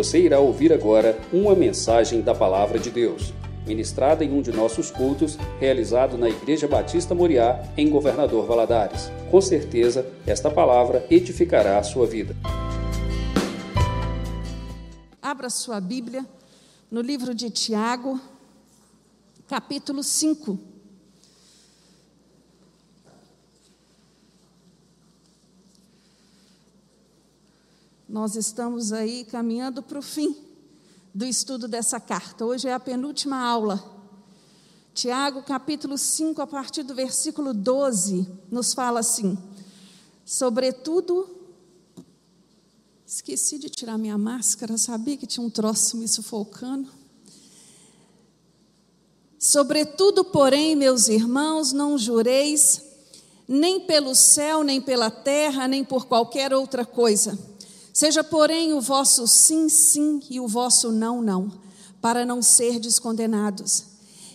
Você irá ouvir agora uma mensagem da Palavra de Deus, ministrada em um de nossos cultos, realizado na Igreja Batista Moriá, em Governador Valadares. Com certeza, esta palavra edificará a sua vida. Abra sua Bíblia no livro de Tiago, capítulo 5. Nós estamos aí caminhando para o fim do estudo dessa carta. Hoje é a penúltima aula. Tiago, capítulo 5, a partir do versículo 12, nos fala assim: Sobretudo, esqueci de tirar minha máscara, sabia que tinha um troço me sufocando. Sobretudo, porém, meus irmãos, não jureis nem pelo céu, nem pela terra, nem por qualquer outra coisa Seja, porém, o vosso sim, sim e o vosso não, não, para não serdes condenados.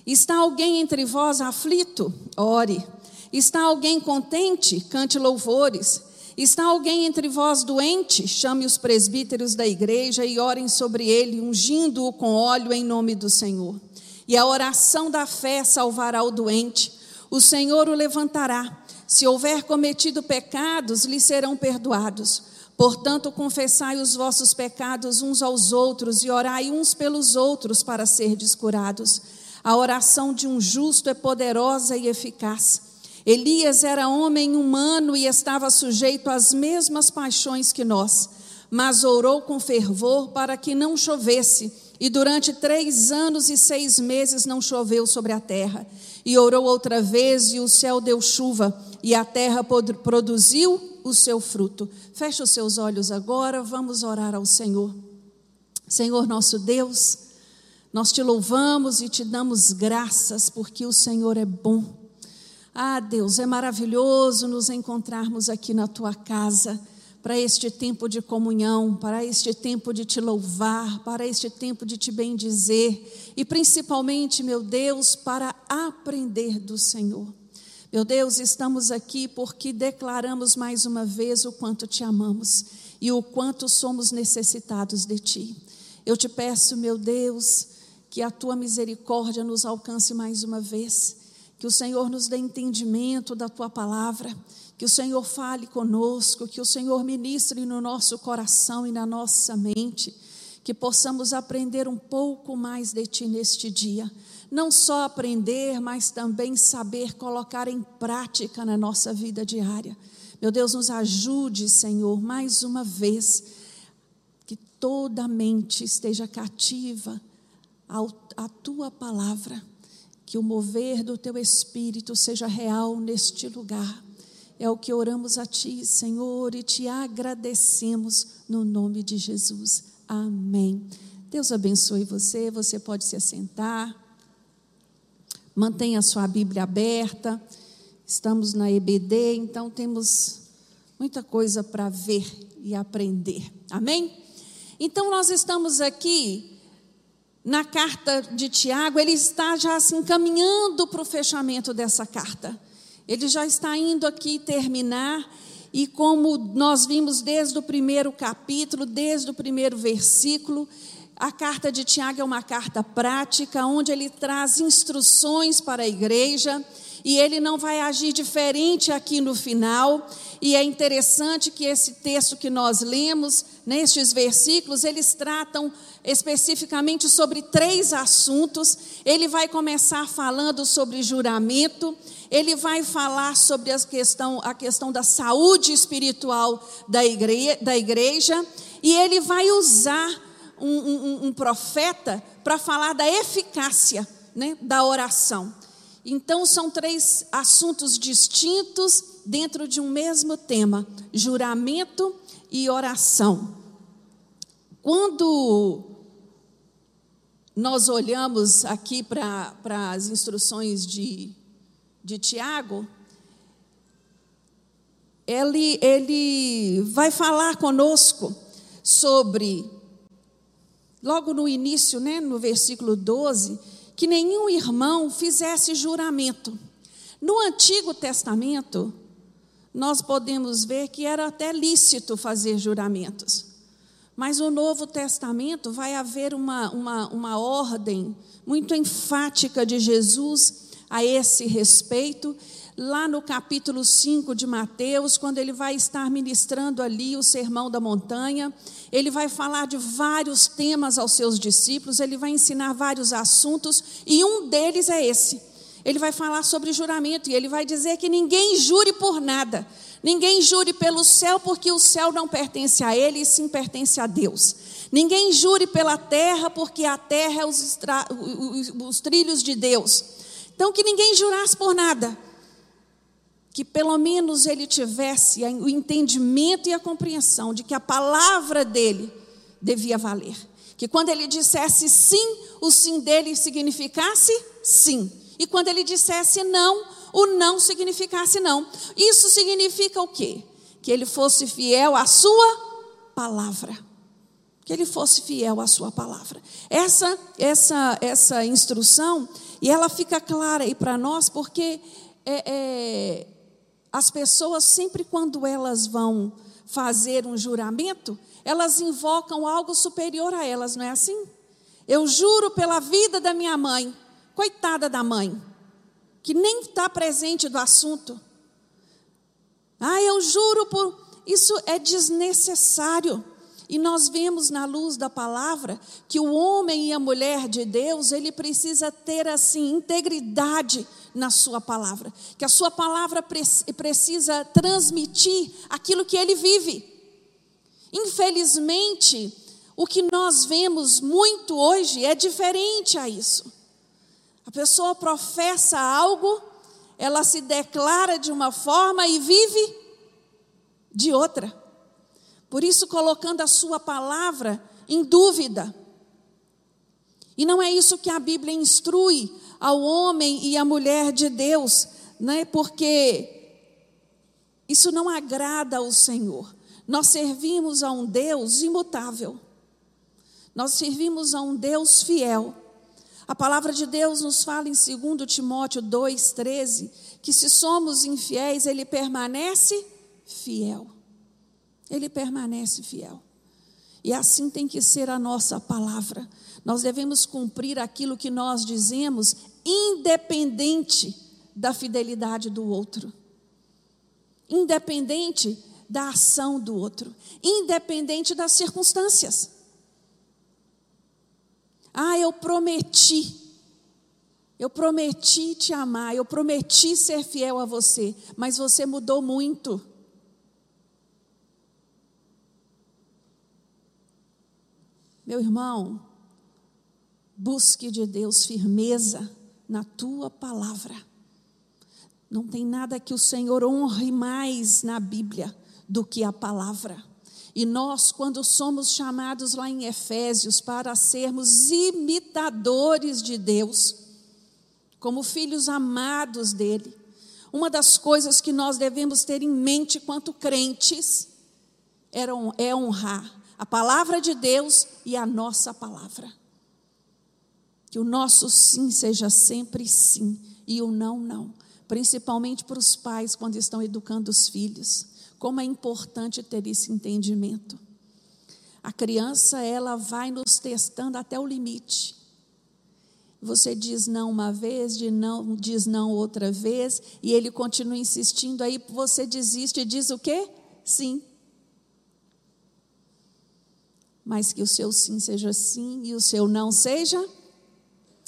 Está alguém entre vós aflito? Ore. Está alguém contente? Cante louvores. Está alguém entre vós doente? Chame os presbíteros da igreja e orem sobre ele, ungindo-o com óleo em nome do Senhor. E a oração da fé salvará o doente. O Senhor o levantará. Se houver cometido pecados, lhe serão perdoados. Portanto, confessai os vossos pecados uns aos outros e orai uns pelos outros para serdes curados. A oração de um justo é poderosa e eficaz. Elias era homem humano e estava sujeito às mesmas paixões que nós, mas orou com fervor para que não chovesse, e durante três anos e seis meses não choveu sobre a terra. E orou outra vez, e o céu deu chuva, e a terra produziu o seu fruto. Feche os seus olhos agora, vamos orar ao Senhor. Senhor nosso Deus, nós te louvamos e te damos graças porque o Senhor é bom. Ah, Deus, é maravilhoso nos encontrarmos aqui na tua casa para este tempo de comunhão, para este tempo de te louvar, para este tempo de te bendizer e principalmente, meu Deus, para aprender do Senhor. Meu Deus, estamos aqui porque declaramos mais uma vez o quanto te amamos e o quanto somos necessitados de ti. Eu te peço, meu Deus, que a tua misericórdia nos alcance mais uma vez, que o Senhor nos dê entendimento da tua palavra, que o Senhor fale conosco, que o Senhor ministre no nosso coração e na nossa mente, que possamos aprender um pouco mais de ti neste dia não só aprender, mas também saber colocar em prática na nossa vida diária. Meu Deus, nos ajude, Senhor, mais uma vez, que toda mente esteja cativa à tua palavra, que o mover do teu espírito seja real neste lugar. É o que oramos a Ti, Senhor, e te agradecemos no nome de Jesus. Amém. Deus abençoe você. Você pode se assentar. Mantenha a sua Bíblia aberta. Estamos na EBD, então temos muita coisa para ver e aprender. Amém? Então nós estamos aqui na carta de Tiago, ele está já se encaminhando para o fechamento dessa carta. Ele já está indo aqui terminar, e como nós vimos desde o primeiro capítulo, desde o primeiro versículo, a carta de Tiago é uma carta prática, onde ele traz instruções para a igreja e ele não vai agir diferente aqui no final. E é interessante que esse texto que nós lemos, nestes versículos, eles tratam especificamente sobre três assuntos. Ele vai começar falando sobre juramento, ele vai falar sobre a questão, a questão da saúde espiritual da igreja, da igreja e ele vai usar um, um, um profeta para falar da eficácia né, da oração. Então, são três assuntos distintos dentro de um mesmo tema: juramento e oração. Quando nós olhamos aqui para as instruções de, de Tiago, ele, ele vai falar conosco sobre logo no início, né, no versículo 12, que nenhum irmão fizesse juramento. No Antigo Testamento, nós podemos ver que era até lícito fazer juramentos. Mas no Novo Testamento vai haver uma, uma, uma ordem muito enfática de Jesus a esse respeito, lá no capítulo 5 de Mateus, quando ele vai estar ministrando ali o Sermão da Montanha, ele vai falar de vários temas aos seus discípulos, ele vai ensinar vários assuntos, e um deles é esse. Ele vai falar sobre juramento, e ele vai dizer que ninguém jure por nada, ninguém jure pelo céu, porque o céu não pertence a ele, e sim pertence a Deus. Ninguém jure pela terra, porque a terra é os, os trilhos de Deus. Então, que ninguém jurasse por nada que pelo menos ele tivesse o entendimento e a compreensão de que a palavra dele devia valer. Que quando ele dissesse sim, o sim dele significasse sim. E quando ele dissesse não, o não significasse não. Isso significa o quê? Que ele fosse fiel à sua palavra. Que ele fosse fiel à sua palavra. Essa essa essa instrução e ela fica clara aí para nós porque é, é as pessoas, sempre quando elas vão fazer um juramento, elas invocam algo superior a elas, não é assim? Eu juro pela vida da minha mãe, coitada da mãe, que nem está presente do assunto. Ah, eu juro por. Isso é desnecessário. E nós vemos na luz da palavra que o homem e a mulher de Deus, ele precisa ter assim integridade na sua palavra, que a sua palavra precisa transmitir aquilo que ele vive. Infelizmente, o que nós vemos muito hoje é diferente a isso. A pessoa professa algo, ela se declara de uma forma e vive de outra. Por isso, colocando a sua palavra em dúvida. E não é isso que a Bíblia instrui ao homem e à mulher de Deus, né? porque isso não agrada ao Senhor. Nós servimos a um Deus imutável, nós servimos a um Deus fiel. A palavra de Deus nos fala em 2 Timóteo 2,13 que se somos infiéis, ele permanece fiel. Ele permanece fiel. E assim tem que ser a nossa palavra. Nós devemos cumprir aquilo que nós dizemos, independente da fidelidade do outro, independente da ação do outro, independente das circunstâncias. Ah, eu prometi, eu prometi te amar, eu prometi ser fiel a você, mas você mudou muito. Meu irmão, busque de Deus firmeza na tua palavra. Não tem nada que o Senhor honre mais na Bíblia do que a palavra. E nós, quando somos chamados lá em Efésios para sermos imitadores de Deus, como filhos amados dele, uma das coisas que nós devemos ter em mente quanto crentes é honrar a palavra de Deus e a nossa palavra. Que o nosso sim seja sempre sim e o não, não. Principalmente para os pais quando estão educando os filhos. Como é importante ter esse entendimento. A criança, ela vai nos testando até o limite. Você diz não uma vez, de não, diz não outra vez, e ele continua insistindo, aí você desiste e diz o quê? Sim mas que o seu sim seja sim e o seu não seja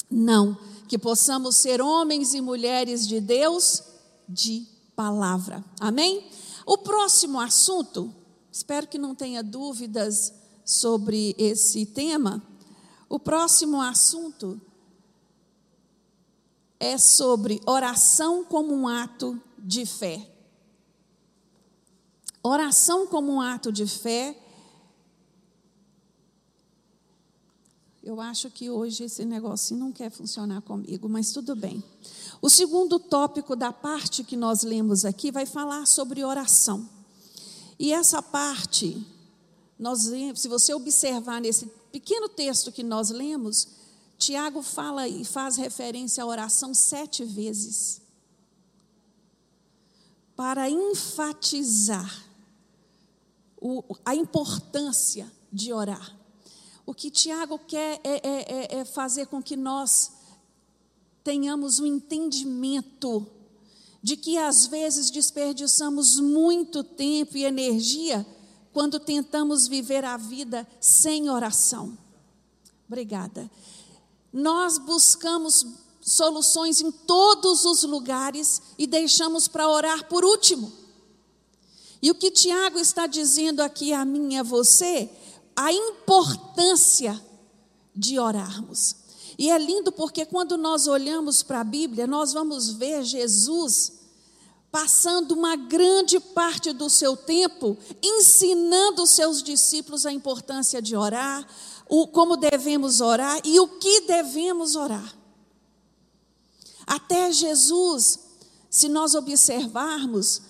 não. Que possamos ser homens e mulheres de Deus de palavra. Amém? O próximo assunto, espero que não tenha dúvidas sobre esse tema. O próximo assunto é sobre oração como um ato de fé. Oração como um ato de fé Eu acho que hoje esse negocinho não quer funcionar comigo, mas tudo bem. O segundo tópico da parte que nós lemos aqui vai falar sobre oração. E essa parte, nós, se você observar nesse pequeno texto que nós lemos, Tiago fala e faz referência à oração sete vezes. Para enfatizar o, a importância de orar. O que Tiago quer é, é, é, é fazer com que nós tenhamos o um entendimento de que às vezes desperdiçamos muito tempo e energia quando tentamos viver a vida sem oração. Obrigada. Nós buscamos soluções em todos os lugares e deixamos para orar por último. E o que Tiago está dizendo aqui a mim e a você, a importância de orarmos. E é lindo porque quando nós olhamos para a Bíblia, nós vamos ver Jesus passando uma grande parte do seu tempo ensinando os seus discípulos a importância de orar, o, como devemos orar e o que devemos orar. Até Jesus, se nós observarmos,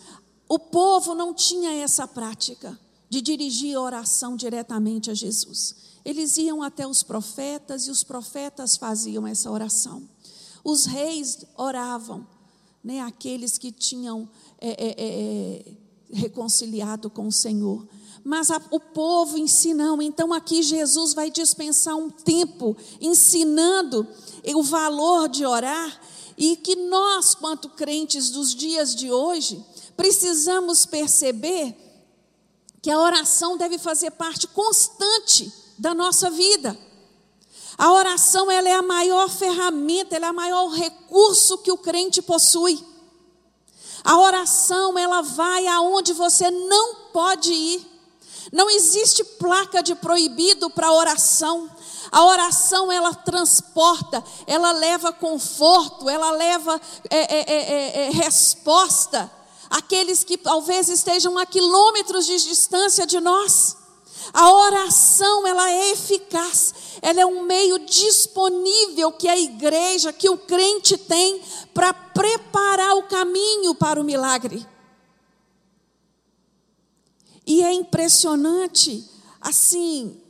o povo não tinha essa prática de dirigir a oração diretamente a Jesus. Eles iam até os profetas e os profetas faziam essa oração. Os reis oravam, né, aqueles que tinham é, é, é, é reconciliado com o Senhor. Mas a, o povo ensinam. Então aqui Jesus vai dispensar um tempo ensinando o valor de orar e que nós, quanto crentes dos dias de hoje, precisamos perceber que a oração deve fazer parte constante da nossa vida. A oração ela é a maior ferramenta, ela é o maior recurso que o crente possui. A oração ela vai aonde você não pode ir. Não existe placa de proibido para oração. A oração ela transporta, ela leva conforto, ela leva é, é, é, é, é resposta àqueles que talvez estejam a quilômetros de distância de nós. A oração, ela é eficaz, ela é um meio disponível que a igreja, que o crente tem para preparar o caminho para o milagre. E é impressionante, assim,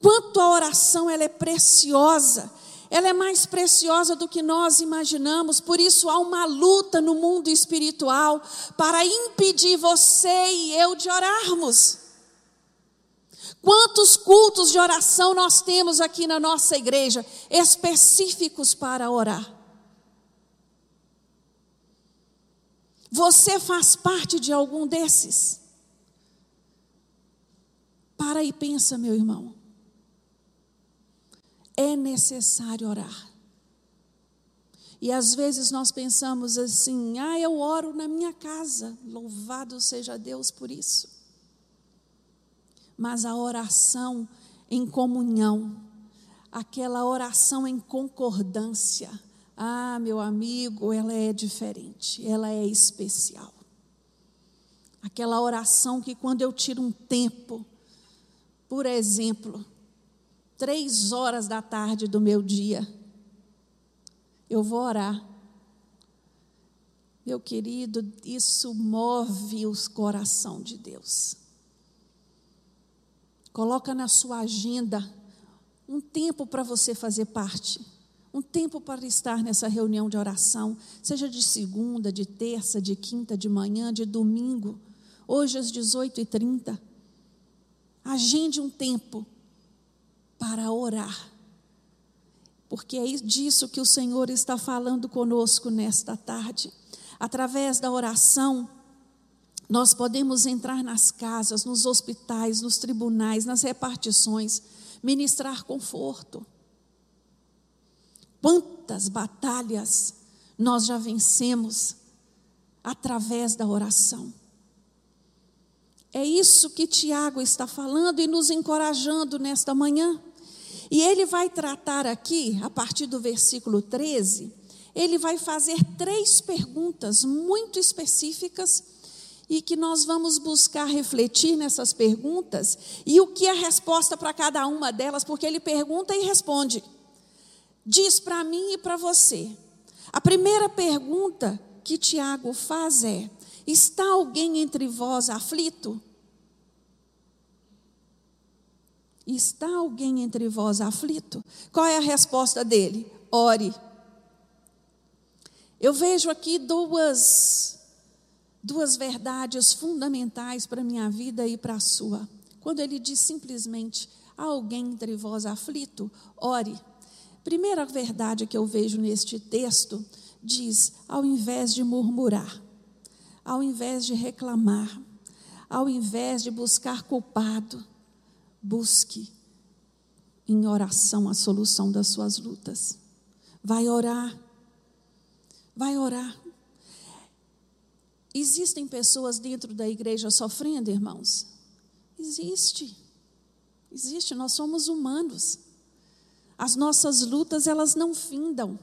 quanto a oração ela é preciosa. Ela é mais preciosa do que nós imaginamos, por isso há uma luta no mundo espiritual para impedir você e eu de orarmos. Quantos cultos de oração nós temos aqui na nossa igreja, específicos para orar? Você faz parte de algum desses? Para e pensa, meu irmão. É necessário orar. E às vezes nós pensamos assim: ah, eu oro na minha casa, louvado seja Deus por isso mas a oração em comunhão, aquela oração em concordância. Ah, meu amigo, ela é diferente, ela é especial. Aquela oração que quando eu tiro um tempo, por exemplo, três horas da tarde do meu dia, eu vou orar. Meu querido, isso move o coração de Deus. Coloca na sua agenda um tempo para você fazer parte. Um tempo para estar nessa reunião de oração, seja de segunda, de terça, de quinta, de manhã, de domingo, hoje às 18h30. Agende um tempo para orar, porque é disso que o Senhor está falando conosco nesta tarde. Através da oração, nós podemos entrar nas casas, nos hospitais, nos tribunais, nas repartições, ministrar conforto. Quantas batalhas nós já vencemos através da oração. É isso que Tiago está falando e nos encorajando nesta manhã. E ele vai tratar aqui, a partir do versículo 13, ele vai fazer três perguntas muito específicas e que nós vamos buscar refletir nessas perguntas e o que é a resposta para cada uma delas, porque ele pergunta e responde. Diz para mim e para você. A primeira pergunta que Tiago faz é: está alguém entre vós aflito? Está alguém entre vós aflito? Qual é a resposta dele? Ore. Eu vejo aqui duas duas verdades fundamentais para a minha vida e para a sua. Quando ele diz simplesmente: há alguém entre vós aflito, ore. Primeira verdade que eu vejo neste texto diz: ao invés de murmurar, ao invés de reclamar, ao invés de buscar culpado, busque em oração a solução das suas lutas. Vai orar. Vai orar. Existem pessoas dentro da igreja sofrendo, irmãos? Existe. Existe, nós somos humanos. As nossas lutas, elas não findam.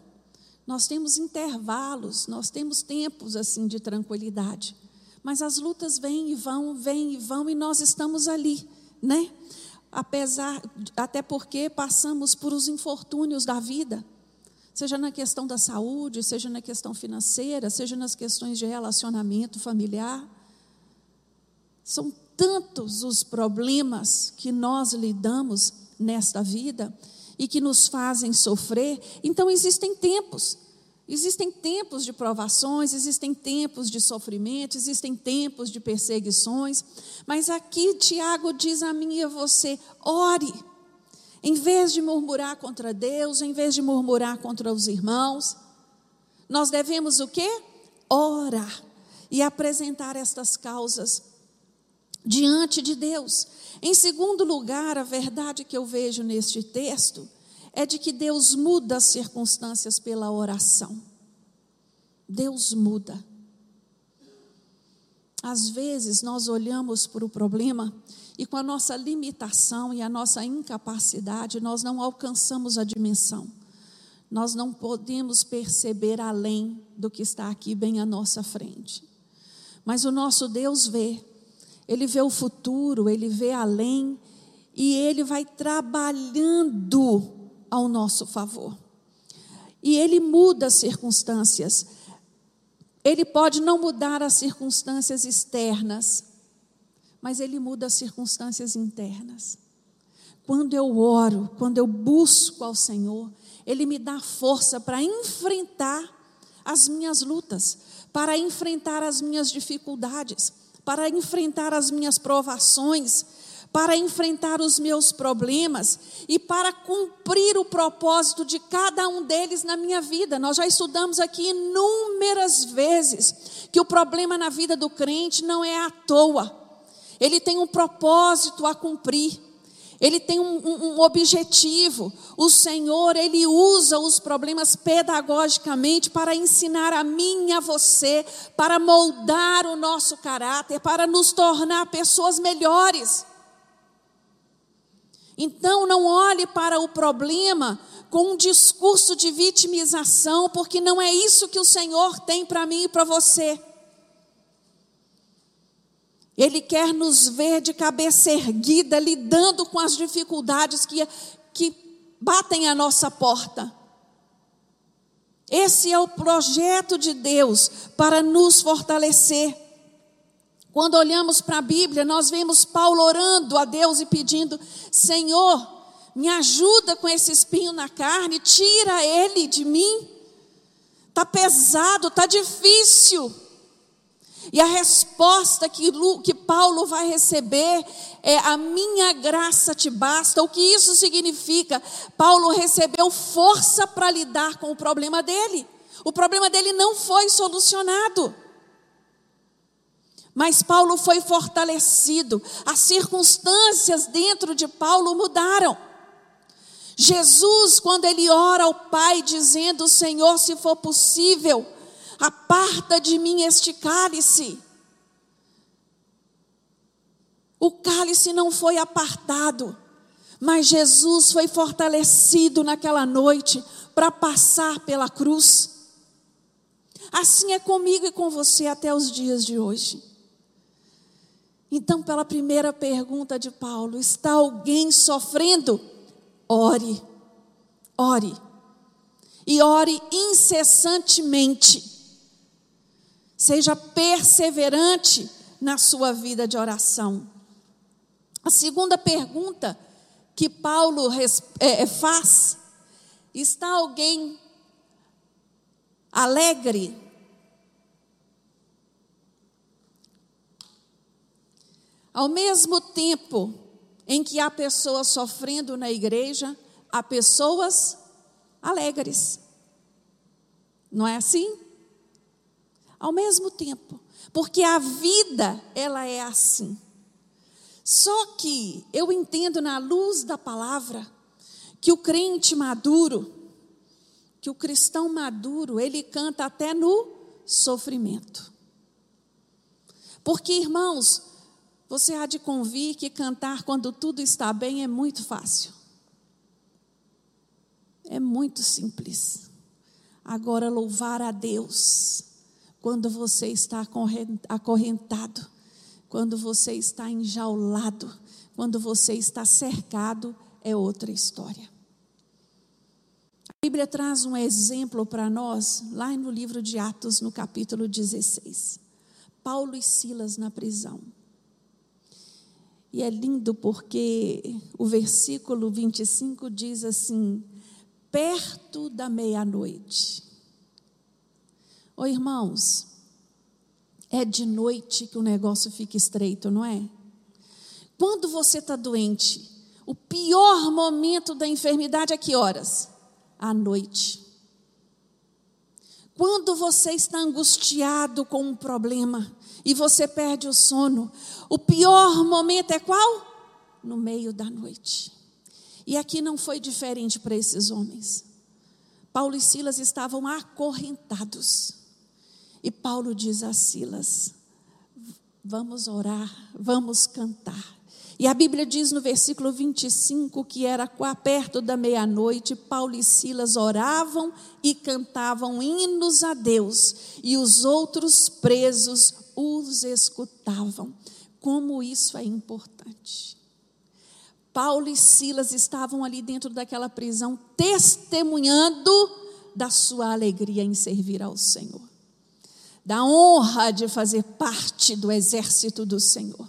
Nós temos intervalos, nós temos tempos assim de tranquilidade. Mas as lutas vêm e vão, vêm e vão e nós estamos ali, né? Apesar até porque passamos por os infortúnios da vida, seja na questão da saúde, seja na questão financeira, seja nas questões de relacionamento familiar. São tantos os problemas que nós lidamos nesta vida e que nos fazem sofrer. Então, existem tempos. Existem tempos de provações, existem tempos de sofrimento, existem tempos de perseguições, mas aqui Tiago diz a mim e a você: ore. Em vez de murmurar contra Deus, em vez de murmurar contra os irmãos, nós devemos o quê? Orar e apresentar estas causas diante de Deus. Em segundo lugar, a verdade que eu vejo neste texto é de que Deus muda as circunstâncias pela oração. Deus muda. Às vezes nós olhamos para o problema e com a nossa limitação e a nossa incapacidade, nós não alcançamos a dimensão. Nós não podemos perceber além do que está aqui bem à nossa frente. Mas o nosso Deus vê ele vê o futuro, ele vê além e ele vai trabalhando ao nosso favor. E ele muda as circunstâncias. Ele pode não mudar as circunstâncias externas, mas ele muda as circunstâncias internas. Quando eu oro, quando eu busco ao Senhor, Ele me dá força para enfrentar as minhas lutas, para enfrentar as minhas dificuldades para enfrentar as minhas provações, para enfrentar os meus problemas e para cumprir o propósito de cada um deles na minha vida. Nós já estudamos aqui inúmeras vezes que o problema na vida do crente não é à toa, ele tem um propósito a cumprir ele tem um, um, um, objetivo. O Senhor, Ele usa os problemas pedagogicamente para ensinar a mim e a você, para moldar o nosso caráter, para nos tornar pessoas melhores. Então, não olhe para o problema com um discurso de vitimização, porque não é isso que o Senhor tem para mim e para você. Ele quer nos ver de cabeça erguida, lidando com as dificuldades que, que batem a nossa porta. Esse é o projeto de Deus para nos fortalecer. Quando olhamos para a Bíblia, nós vemos Paulo orando a Deus e pedindo: Senhor, me ajuda com esse espinho na carne, tira ele de mim. Está pesado, está difícil. E a resposta que, que Paulo vai receber é: a minha graça te basta. O que isso significa? Paulo recebeu força para lidar com o problema dele. O problema dele não foi solucionado. Mas Paulo foi fortalecido. As circunstâncias dentro de Paulo mudaram. Jesus, quando ele ora ao Pai, dizendo: Senhor, se for possível aparta de mim este cálice. O cálice não foi apartado, mas Jesus foi fortalecido naquela noite para passar pela cruz. Assim é comigo e com você até os dias de hoje. Então, pela primeira pergunta de Paulo, está alguém sofrendo? Ore, ore, e ore incessantemente. Seja perseverante na sua vida de oração. A segunda pergunta que Paulo é, é, faz: está alguém alegre? Ao mesmo tempo em que há pessoas sofrendo na igreja, há pessoas alegres. Não é assim? Ao mesmo tempo, porque a vida ela é assim. Só que eu entendo na luz da palavra que o crente maduro, que o cristão maduro, ele canta até no sofrimento. Porque, irmãos, você há de convir que cantar quando tudo está bem é muito fácil. É muito simples. Agora, louvar a Deus quando você está acorrentado, quando você está enjaulado, quando você está cercado, é outra história. A Bíblia traz um exemplo para nós, lá no livro de Atos, no capítulo 16. Paulo e Silas na prisão. E é lindo porque o versículo 25 diz assim: perto da meia-noite. Ô irmãos, é de noite que o negócio fica estreito, não é? Quando você está doente, o pior momento da enfermidade é que horas? À noite. Quando você está angustiado com um problema e você perde o sono, o pior momento é qual? No meio da noite. E aqui não foi diferente para esses homens. Paulo e Silas estavam acorrentados. E Paulo diz a Silas: Vamos orar, vamos cantar. E a Bíblia diz no versículo 25 que era perto da meia-noite, Paulo e Silas oravam e cantavam hinos a Deus, e os outros presos os escutavam. Como isso é importante. Paulo e Silas estavam ali dentro daquela prisão, testemunhando da sua alegria em servir ao Senhor, da honra de fazer parte do exército do Senhor,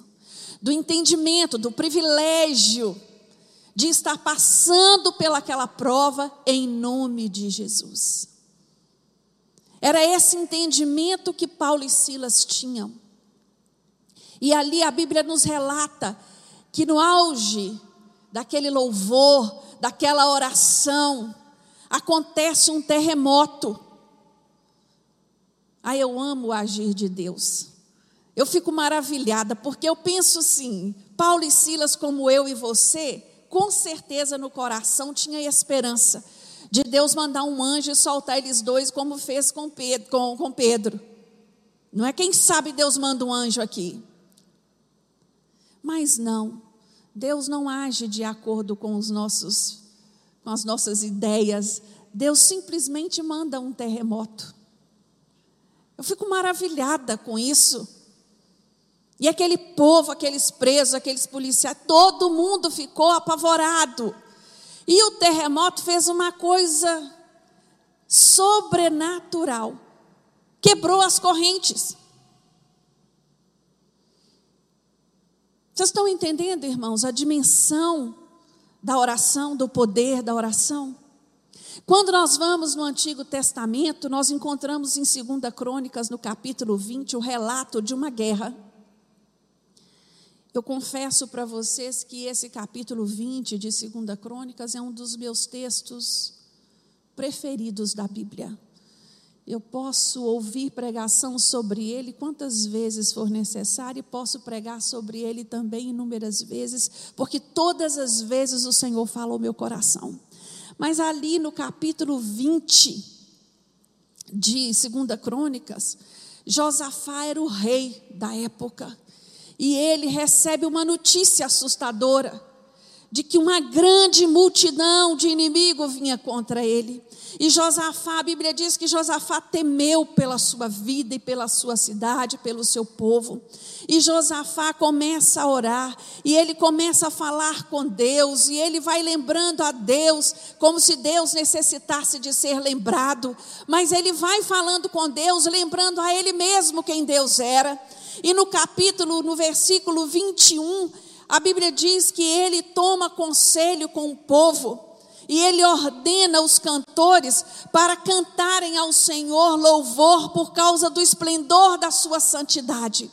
do entendimento, do privilégio de estar passando pelaquela prova em nome de Jesus. Era esse entendimento que Paulo e Silas tinham. E ali a Bíblia nos relata que no auge daquele louvor, daquela oração, acontece um terremoto. Ah, eu amo o agir de Deus. Eu fico maravilhada, porque eu penso assim: Paulo e Silas, como eu e você, com certeza no coração tinha esperança de Deus mandar um anjo e soltar eles dois, como fez com Pedro. Com, com Pedro. Não é quem sabe Deus manda um anjo aqui. Mas não. Deus não age de acordo com os nossos com as nossas ideias. Deus simplesmente manda um terremoto. Eu fico maravilhada com isso. E aquele povo, aqueles presos, aqueles policiais, todo mundo ficou apavorado. E o terremoto fez uma coisa sobrenatural. Quebrou as correntes. Vocês estão entendendo, irmãos, a dimensão da oração, do poder da oração? Quando nós vamos no Antigo Testamento, nós encontramos em 2 Crônicas, no capítulo 20, o relato de uma guerra. Eu confesso para vocês que esse capítulo 20 de 2 Crônicas é um dos meus textos preferidos da Bíblia. Eu posso ouvir pregação sobre ele quantas vezes for necessário e posso pregar sobre ele também inúmeras vezes, porque todas as vezes o Senhor fala ao meu coração. Mas ali no capítulo 20 de 2 Crônicas, Josafá era o rei da época e ele recebe uma notícia assustadora de que uma grande multidão de inimigos vinha contra ele. E Josafá, a Bíblia diz que Josafá temeu pela sua vida e pela sua cidade, pelo seu povo. E Josafá começa a orar, e ele começa a falar com Deus, e ele vai lembrando a Deus, como se Deus necessitasse de ser lembrado. Mas ele vai falando com Deus, lembrando a ele mesmo quem Deus era. E no capítulo, no versículo 21, a Bíblia diz que ele toma conselho com o povo e ele ordena os cantores para cantarem ao Senhor louvor por causa do esplendor da sua santidade.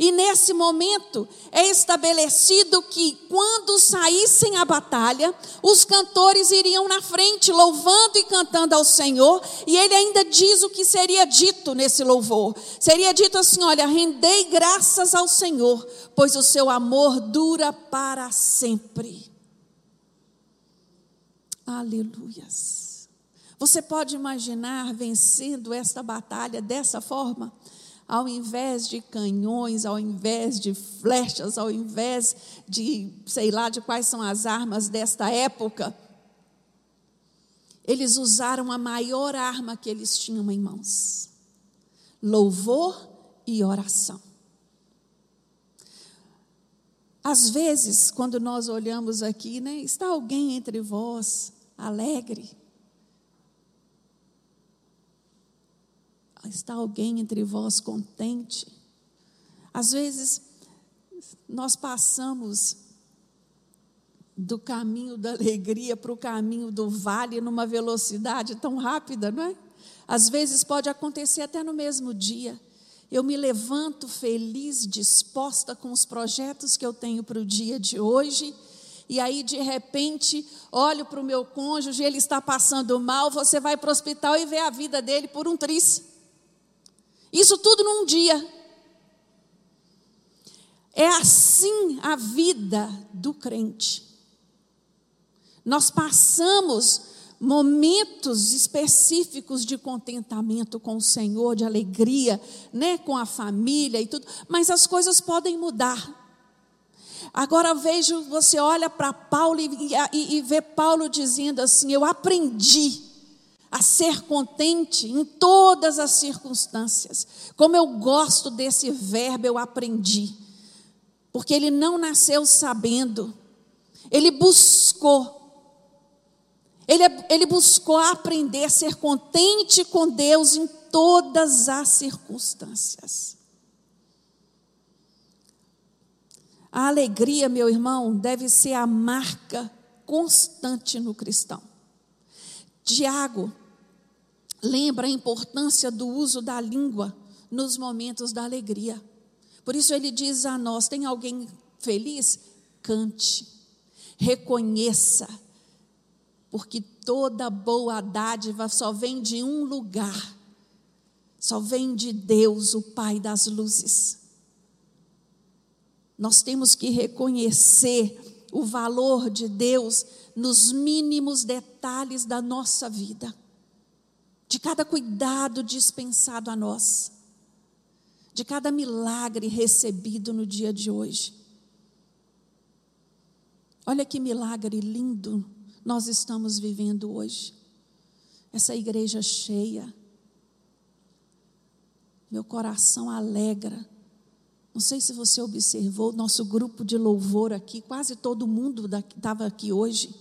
E nesse momento é estabelecido que quando saíssem a batalha, os cantores iriam na frente, louvando e cantando ao Senhor, e ele ainda diz o que seria dito nesse louvor. Seria dito assim: olha, rendei graças ao Senhor, pois o seu amor dura para sempre. Aleluias. Você pode imaginar vencendo esta batalha dessa forma? Ao invés de canhões, ao invés de flechas, ao invés de, sei lá, de quais são as armas desta época, eles usaram a maior arma que eles tinham em mãos: louvor e oração. Às vezes, quando nós olhamos aqui, né, está alguém entre vós alegre, Está alguém entre vós contente? Às vezes, nós passamos do caminho da alegria para o caminho do vale numa velocidade tão rápida, não é? Às vezes pode acontecer até no mesmo dia. Eu me levanto feliz, disposta com os projetos que eu tenho para o dia de hoje, e aí de repente olho para o meu cônjuge, ele está passando mal, você vai para o hospital e vê a vida dele por um triz. Isso tudo num dia. É assim a vida do crente. Nós passamos momentos específicos de contentamento com o Senhor, de alegria, né, com a família e tudo, mas as coisas podem mudar. Agora vejo, você olha para Paulo e, e, e vê Paulo dizendo assim: Eu aprendi a ser contente em todas as circunstâncias. Como eu gosto desse verbo, eu aprendi. Porque ele não nasceu sabendo, ele buscou. Ele, ele buscou aprender a ser contente com Deus em todas as circunstâncias. A alegria, meu irmão, deve ser a marca constante no cristão. Tiago, lembra a importância do uso da língua nos momentos da alegria. Por isso ele diz a nós: tem alguém feliz? Cante, reconheça, porque toda boa dádiva só vem de um lugar, só vem de Deus, o Pai das luzes. Nós temos que reconhecer o valor de Deus nos mínimos detalhes da nossa vida de cada cuidado dispensado a nós, de cada milagre recebido no dia de hoje. Olha que milagre lindo nós estamos vivendo hoje. Essa igreja cheia. Meu coração alegra. Não sei se você observou, nosso grupo de louvor aqui, quase todo mundo estava aqui hoje.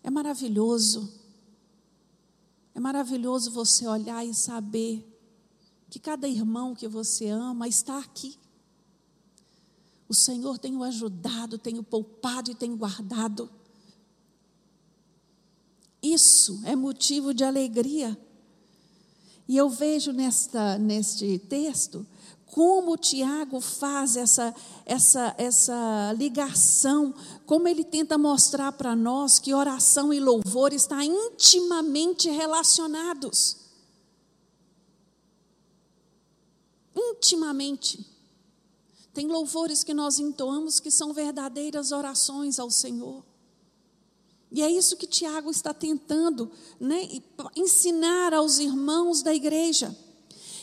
É maravilhoso é maravilhoso você olhar e saber que cada irmão que você ama está aqui. O Senhor tem o ajudado, tem o poupado e tem guardado. Isso é motivo de alegria. E eu vejo nesta, neste texto como Tiago faz essa, essa, essa ligação, como ele tenta mostrar para nós que oração e louvor estão intimamente relacionados. Intimamente. Tem louvores que nós entoamos que são verdadeiras orações ao Senhor. E é isso que Tiago está tentando né, ensinar aos irmãos da igreja.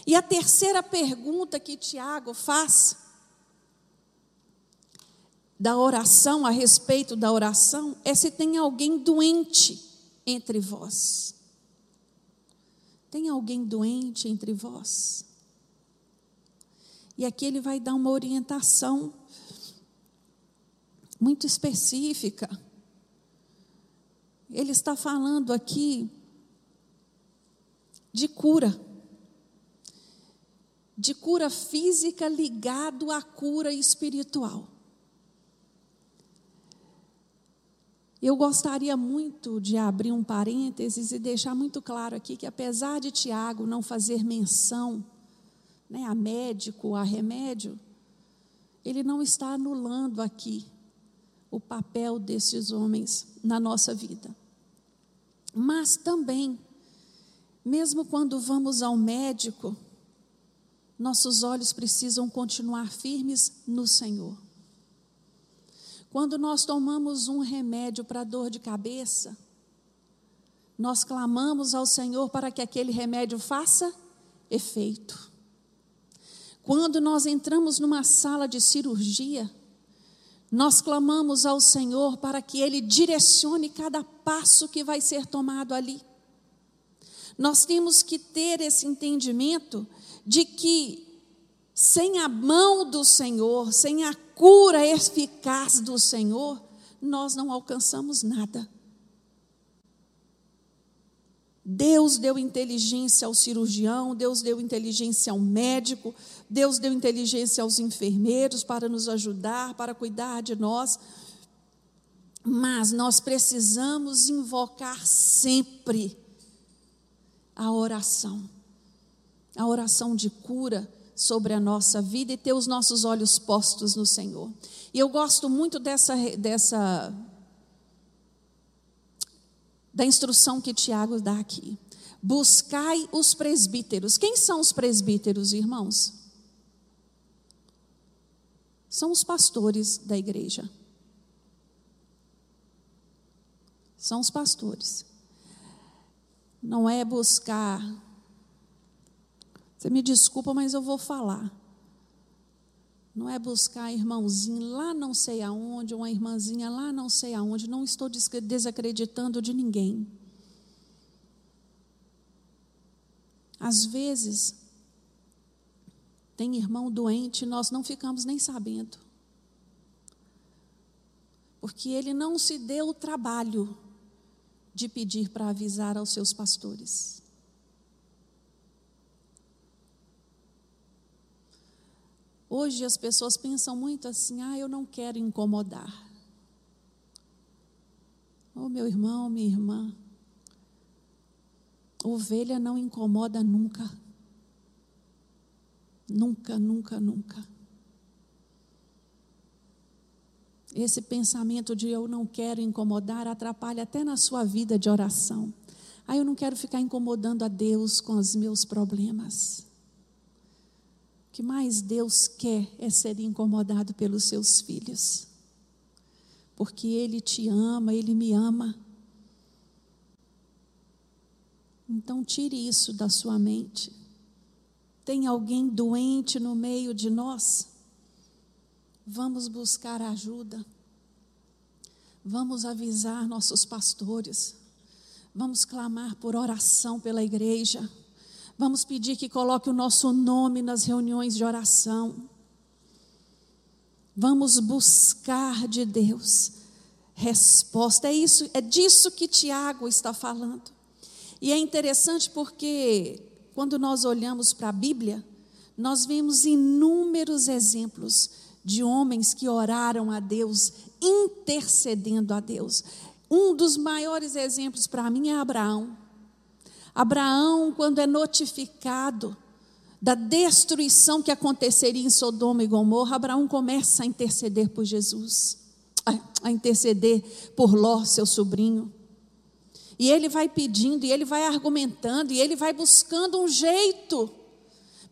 E a terceira pergunta que Tiago faz da oração, a respeito da oração, é se tem alguém doente entre vós. Tem alguém doente entre vós? E aqui ele vai dar uma orientação muito específica. Ele está falando aqui de cura de cura física ligado à cura espiritual. Eu gostaria muito de abrir um parênteses e deixar muito claro aqui que, apesar de Tiago não fazer menção né, a médico, a remédio, ele não está anulando aqui o papel desses homens na nossa vida. Mas também, mesmo quando vamos ao médico, nossos olhos precisam continuar firmes no Senhor. Quando nós tomamos um remédio para dor de cabeça, nós clamamos ao Senhor para que aquele remédio faça efeito. Quando nós entramos numa sala de cirurgia, nós clamamos ao Senhor para que Ele direcione cada passo que vai ser tomado ali. Nós temos que ter esse entendimento de que, sem a mão do Senhor, sem a cura eficaz do Senhor, nós não alcançamos nada. Deus deu inteligência ao cirurgião, Deus deu inteligência ao médico, Deus deu inteligência aos enfermeiros para nos ajudar, para cuidar de nós. Mas nós precisamos invocar sempre a oração, a oração de cura sobre a nossa vida e ter os nossos olhos postos no Senhor. E eu gosto muito dessa, dessa da instrução que Tiago dá aqui. Buscai os presbíteros. Quem são os presbíteros, irmãos? São os pastores da igreja. São os pastores. Não é buscar. Você me desculpa, mas eu vou falar. Não é buscar irmãozinho lá não sei aonde, uma irmãzinha lá não sei aonde. Não estou desacreditando de ninguém. Às vezes, tem irmão doente e nós não ficamos nem sabendo. Porque ele não se deu o trabalho de pedir para avisar aos seus pastores. Hoje as pessoas pensam muito assim: ah, eu não quero incomodar. Oh, meu irmão, minha irmã, ovelha não incomoda nunca. Nunca, nunca, nunca. Esse pensamento de eu não quero incomodar atrapalha até na sua vida de oração. Ah, eu não quero ficar incomodando a Deus com os meus problemas. O que mais Deus quer é ser incomodado pelos seus filhos. Porque Ele te ama, Ele me ama. Então, tire isso da sua mente. Tem alguém doente no meio de nós? Vamos buscar ajuda. Vamos avisar nossos pastores. Vamos clamar por oração pela igreja. Vamos pedir que coloque o nosso nome nas reuniões de oração. Vamos buscar de Deus resposta. É isso, é disso que Tiago está falando. E é interessante porque quando nós olhamos para a Bíblia, nós vemos inúmeros exemplos de homens que oraram a Deus, intercedendo a Deus. Um dos maiores exemplos para mim é Abraão. Abraão, quando é notificado da destruição que aconteceria em Sodoma e Gomorra, Abraão começa a interceder por Jesus, a interceder por Ló, seu sobrinho. E ele vai pedindo, e ele vai argumentando, e ele vai buscando um jeito,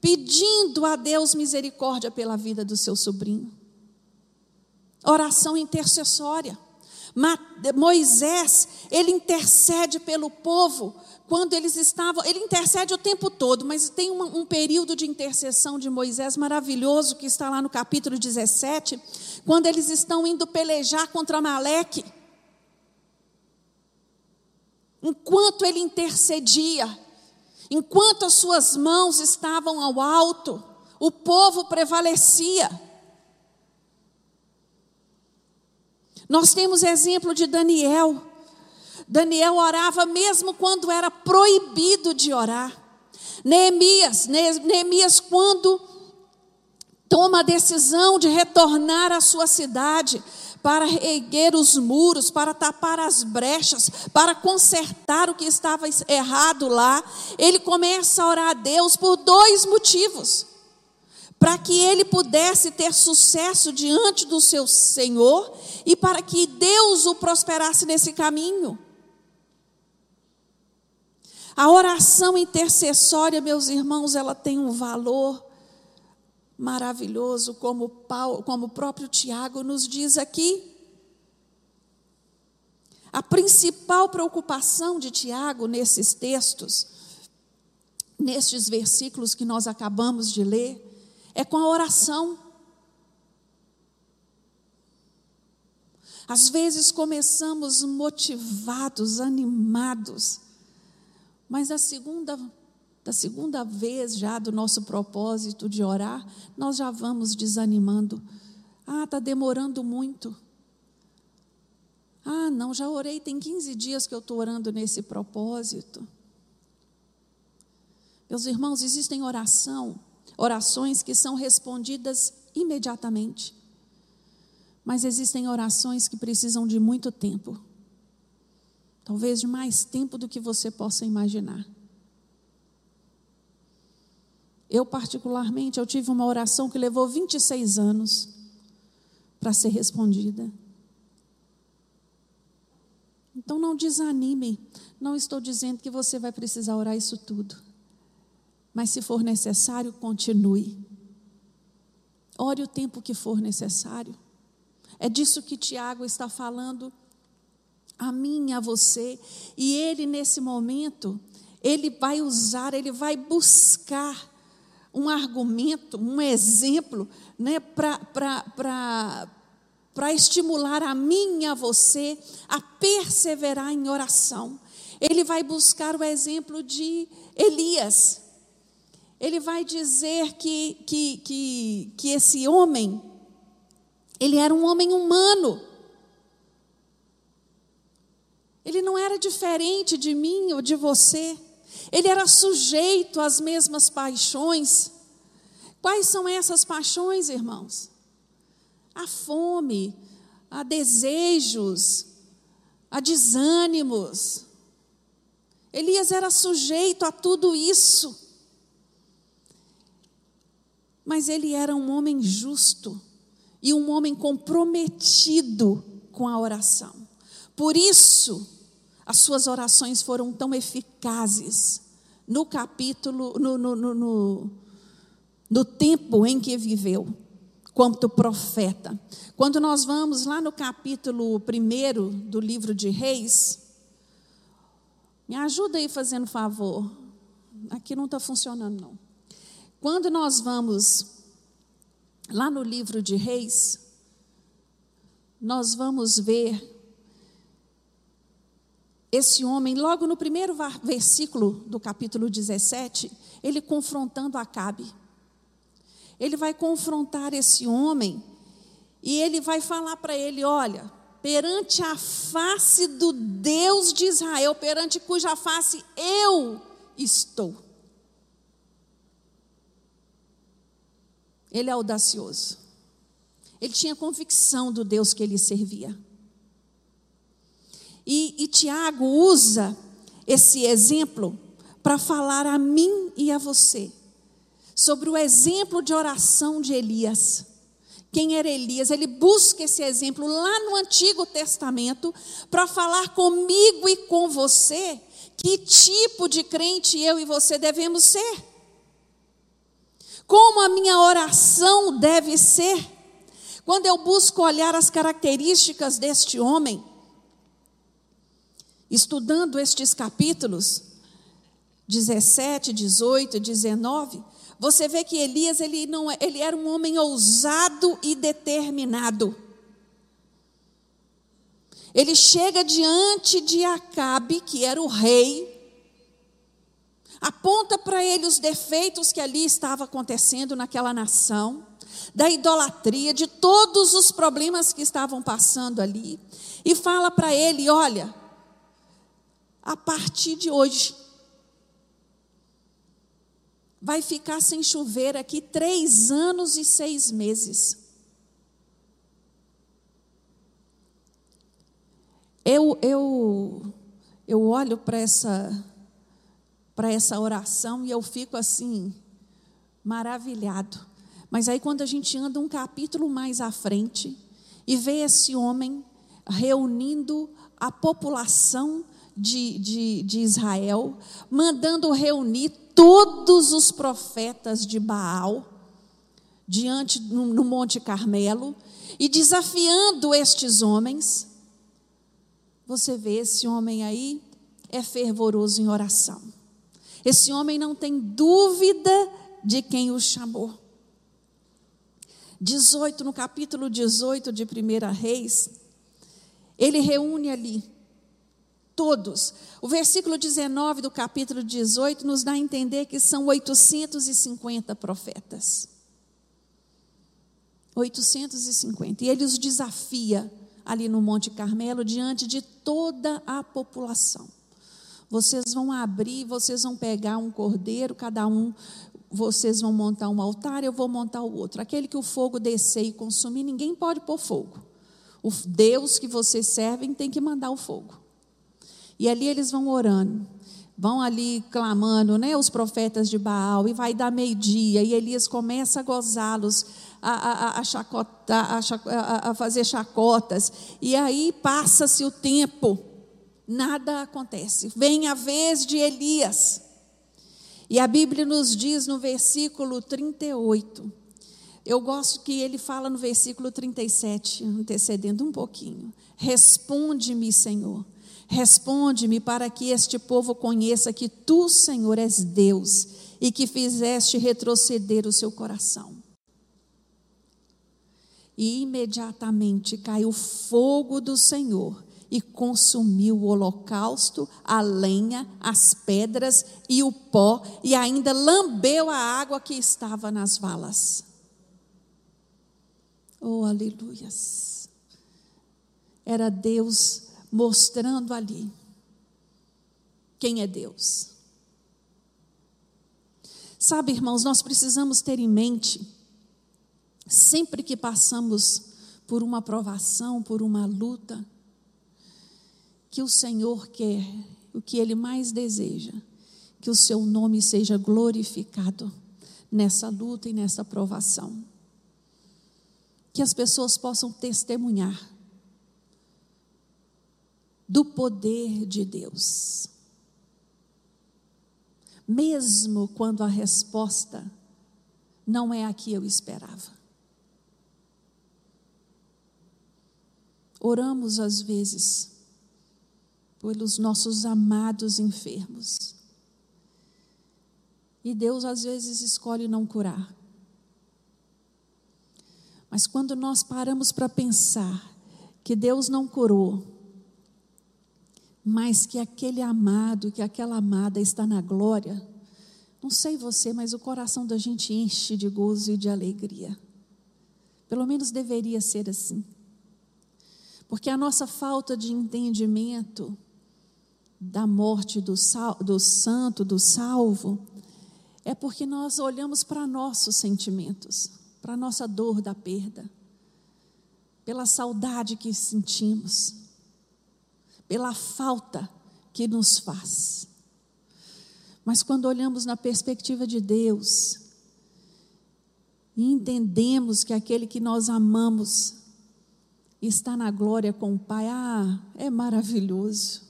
pedindo a Deus misericórdia pela vida do seu sobrinho. Oração intercessória. Moisés, ele intercede pelo povo quando eles estavam, ele intercede o tempo todo, mas tem um período de intercessão de Moisés maravilhoso que está lá no capítulo 17, quando eles estão indo pelejar contra Maleque. Enquanto ele intercedia, enquanto as suas mãos estavam ao alto, o povo prevalecia. Nós temos exemplo de Daniel, Daniel orava mesmo quando era proibido de orar. Neemias, Neemias quando toma a decisão de retornar à sua cidade para erguer os muros, para tapar as brechas, para consertar o que estava errado lá, ele começa a orar a Deus por dois motivos. para que ele pudesse ter sucesso diante do seu Senhor e para que Deus o prosperasse nesse caminho. A oração intercessória, meus irmãos, ela tem um valor maravilhoso, como, Paulo, como o próprio Tiago nos diz aqui. A principal preocupação de Tiago nesses textos, nestes versículos que nós acabamos de ler, é com a oração. Às vezes começamos motivados, animados, mas a segunda, da segunda vez já do nosso propósito de orar, nós já vamos desanimando. Ah, está demorando muito. Ah, não, já orei, tem 15 dias que eu estou orando nesse propósito. Meus irmãos, existem oração orações que são respondidas imediatamente. Mas existem orações que precisam de muito tempo. Talvez de mais tempo do que você possa imaginar. Eu, particularmente, eu tive uma oração que levou 26 anos para ser respondida. Então não desanime. Não estou dizendo que você vai precisar orar isso tudo. Mas se for necessário, continue. Ore o tempo que for necessário. É disso que Tiago está falando a mim a você. E ele, nesse momento, ele vai usar, ele vai buscar um argumento, um exemplo, né, para estimular a mim e a você a perseverar em oração. Ele vai buscar o exemplo de Elias ele vai dizer que, que, que, que esse homem, ele era um homem humano. Ele não era diferente de mim ou de você. Ele era sujeito às mesmas paixões. Quais são essas paixões, irmãos? A fome, a desejos, a desânimos. Elias era sujeito a tudo isso. Mas ele era um homem justo e um homem comprometido com a oração. Por isso, as suas orações foram tão eficazes no capítulo, no, no, no, no, tempo em que viveu, quanto profeta. Quando nós vamos lá no capítulo 1 do livro de Reis, me ajuda aí fazendo favor. Aqui não está funcionando, não. Quando nós vamos lá no livro de Reis, nós vamos ver esse homem, logo no primeiro versículo do capítulo 17, ele confrontando Acabe. Ele vai confrontar esse homem e ele vai falar para ele: olha, perante a face do Deus de Israel, perante cuja face eu estou. Ele é audacioso. Ele tinha convicção do Deus que ele servia. E, e Tiago usa esse exemplo para falar a mim e a você sobre o exemplo de oração de Elias. Quem era Elias? Ele busca esse exemplo lá no Antigo Testamento para falar comigo e com você que tipo de crente eu e você devemos ser como a minha oração deve ser. Quando eu busco olhar as características deste homem, estudando estes capítulos 17, 18 e 19, você vê que Elias ele não é, ele era um homem ousado e determinado. Ele chega diante de Acabe, que era o rei, aponta para ele os defeitos que ali estava acontecendo naquela nação, da idolatria, de todos os problemas que estavam passando ali, e fala para ele: olha, a partir de hoje, vai ficar sem chover aqui três anos e seis meses. Eu, eu, eu olho para essa para essa oração e eu fico assim, maravilhado. Mas aí, quando a gente anda um capítulo mais à frente e vê esse homem reunindo a população de, de, de Israel, mandando reunir todos os profetas de Baal diante no, no Monte Carmelo e desafiando estes homens. Você vê esse homem aí é fervoroso em oração. Esse homem não tem dúvida de quem o chamou. 18, no capítulo 18 de 1 Reis, ele reúne ali todos. O versículo 19 do capítulo 18 nos dá a entender que são 850 profetas. 850. E ele os desafia ali no Monte Carmelo diante de toda a população. Vocês vão abrir, vocês vão pegar um cordeiro, cada um, vocês vão montar um altar, eu vou montar o outro. Aquele que o fogo descer e consumir, ninguém pode pôr fogo. O Deus que vocês servem tem que mandar o fogo. E ali eles vão orando, vão ali clamando, né, os profetas de Baal, e vai dar meio-dia, e Elias começa a gozá-los, a, a, a, chacotar, a, a fazer chacotas, e aí passa-se o tempo, nada acontece. Vem a vez de Elias. E a Bíblia nos diz no versículo 38, eu gosto que ele fala no versículo 37, antecedendo um pouquinho: Responde-me, Senhor, responde-me para que este povo conheça que tu, Senhor, és Deus e que fizeste retroceder o seu coração. E imediatamente caiu fogo do Senhor e consumiu o holocausto, a lenha, as pedras e o pó, e ainda lambeu a água que estava nas valas. Oh, aleluias. Era Deus mostrando ali quem é Deus. Sabe, irmãos, nós precisamos ter em mente, sempre que passamos por uma provação, por uma luta, que o Senhor quer, o que Ele mais deseja, que o Seu nome seja glorificado nessa luta e nessa provação. Que as pessoas possam testemunhar do poder de Deus. Mesmo quando a resposta não é a que eu esperava. Oramos às vezes pelos nossos amados enfermos. E Deus às vezes escolhe não curar. Mas quando nós paramos para pensar que Deus não curou, mas que aquele amado, que aquela amada está na glória, não sei você, mas o coração da gente enche de gozo e de alegria. Pelo menos deveria ser assim. Porque a nossa falta de entendimento da morte do, sal, do santo, do salvo, é porque nós olhamos para nossos sentimentos, para a nossa dor da perda, pela saudade que sentimos, pela falta que nos faz. Mas quando olhamos na perspectiva de Deus, e entendemos que aquele que nós amamos está na glória com o Pai, ah, é maravilhoso.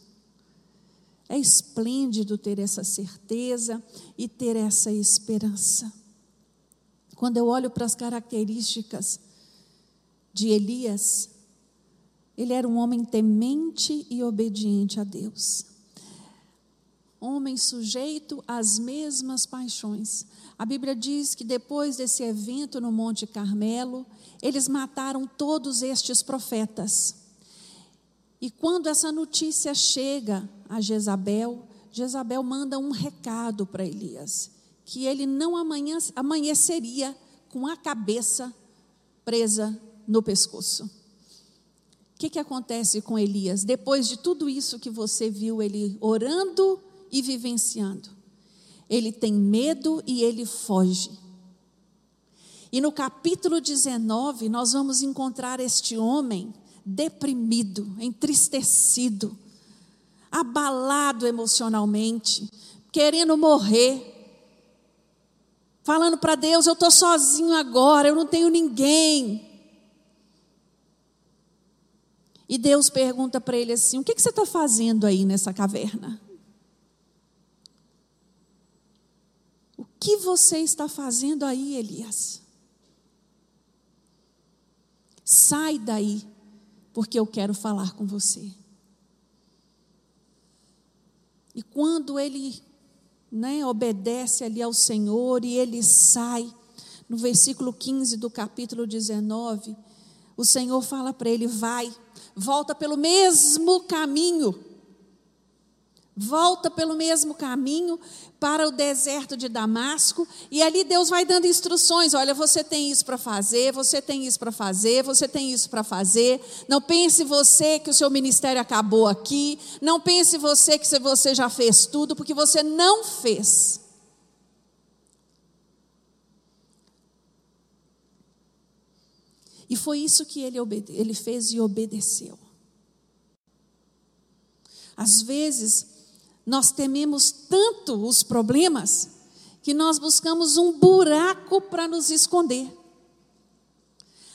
É esplêndido ter essa certeza e ter essa esperança. Quando eu olho para as características de Elias, ele era um homem temente e obediente a Deus. Homem sujeito às mesmas paixões. A Bíblia diz que depois desse evento no Monte Carmelo, eles mataram todos estes profetas. E quando essa notícia chega a Jezabel, Jezabel manda um recado para Elias, que ele não amanheceria com a cabeça presa no pescoço. O que, que acontece com Elias? Depois de tudo isso que você viu ele orando e vivenciando, ele tem medo e ele foge. E no capítulo 19, nós vamos encontrar este homem deprimido, entristecido, abalado emocionalmente, querendo morrer, falando para Deus: eu estou sozinho agora, eu não tenho ninguém. E Deus pergunta para ele assim: o que, que você está fazendo aí nessa caverna? O que você está fazendo aí, Elias? Sai daí, porque eu quero falar com você. E quando ele né, obedece ali ao Senhor e ele sai, no versículo 15 do capítulo 19, o Senhor fala para ele: vai, volta pelo mesmo caminho volta pelo mesmo caminho para o deserto de Damasco, e ali Deus vai dando instruções: olha, você tem isso para fazer, você tem isso para fazer, você tem isso para fazer. Não pense você que o seu ministério acabou aqui, não pense você que você já fez tudo, porque você não fez. E foi isso que ele, ele fez e obedeceu. Às vezes, nós tememos tanto os problemas que nós buscamos um buraco para nos esconder.